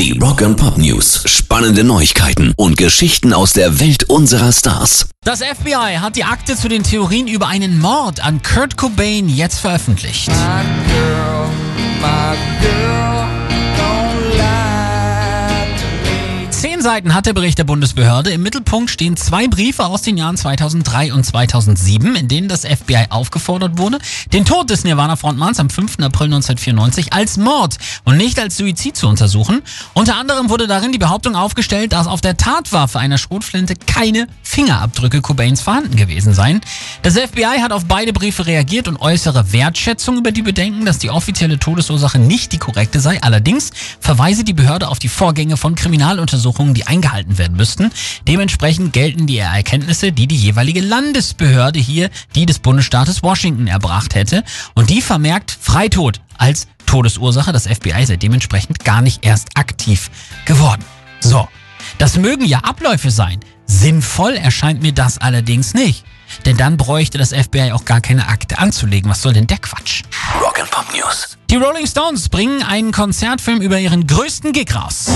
Die Rock and Pop News. Spannende Neuigkeiten und Geschichten aus der Welt unserer Stars. Das FBI hat die Akte zu den Theorien über einen Mord an Kurt Cobain jetzt veröffentlicht. My girl, my Zehn Seiten hat der Bericht der Bundesbehörde. Im Mittelpunkt stehen zwei Briefe aus den Jahren 2003 und 2007, in denen das FBI aufgefordert wurde, den Tod des Nirvana-Frontmanns am 5. April 1994 als Mord und nicht als Suizid zu untersuchen. Unter anderem wurde darin die Behauptung aufgestellt, dass auf der Tatwaffe einer Schrotflinte keine Fingerabdrücke Cobains vorhanden gewesen seien. Das FBI hat auf beide Briefe reagiert und äußere Wertschätzung über die Bedenken, dass die offizielle Todesursache nicht die korrekte sei. Allerdings verweise die Behörde auf die Vorgänge von Kriminaluntersuchungen, die eingehalten werden müssten. Dementsprechend gelten die Erkenntnisse, die die jeweilige Landesbehörde hier, die des Bundesstaates Washington erbracht hätte. Und die vermerkt Freitod als Todesursache. Das FBI sei dementsprechend gar nicht erst aktiv geworden. So, das mögen ja Abläufe sein. Sinnvoll erscheint mir das allerdings nicht. Denn dann bräuchte das FBI auch gar keine Akte anzulegen. Was soll denn der Quatsch? Rock and Pop News. Die Rolling Stones bringen einen Konzertfilm über ihren größten Gig raus.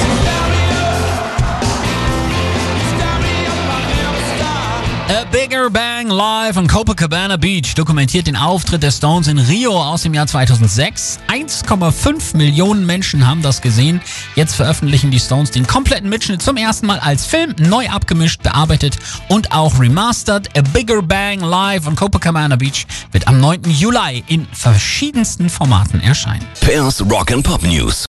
A Bigger Bang Live on Copacabana Beach dokumentiert den Auftritt der Stones in Rio aus dem Jahr 2006. 1,5 Millionen Menschen haben das gesehen. Jetzt veröffentlichen die Stones den kompletten Mitschnitt zum ersten Mal als Film, neu abgemischt, bearbeitet und auch remastered. A Bigger Bang Live on Copacabana Beach wird am 9. Juli in verschiedensten Formaten erscheinen. Pairs Rock and Pop News.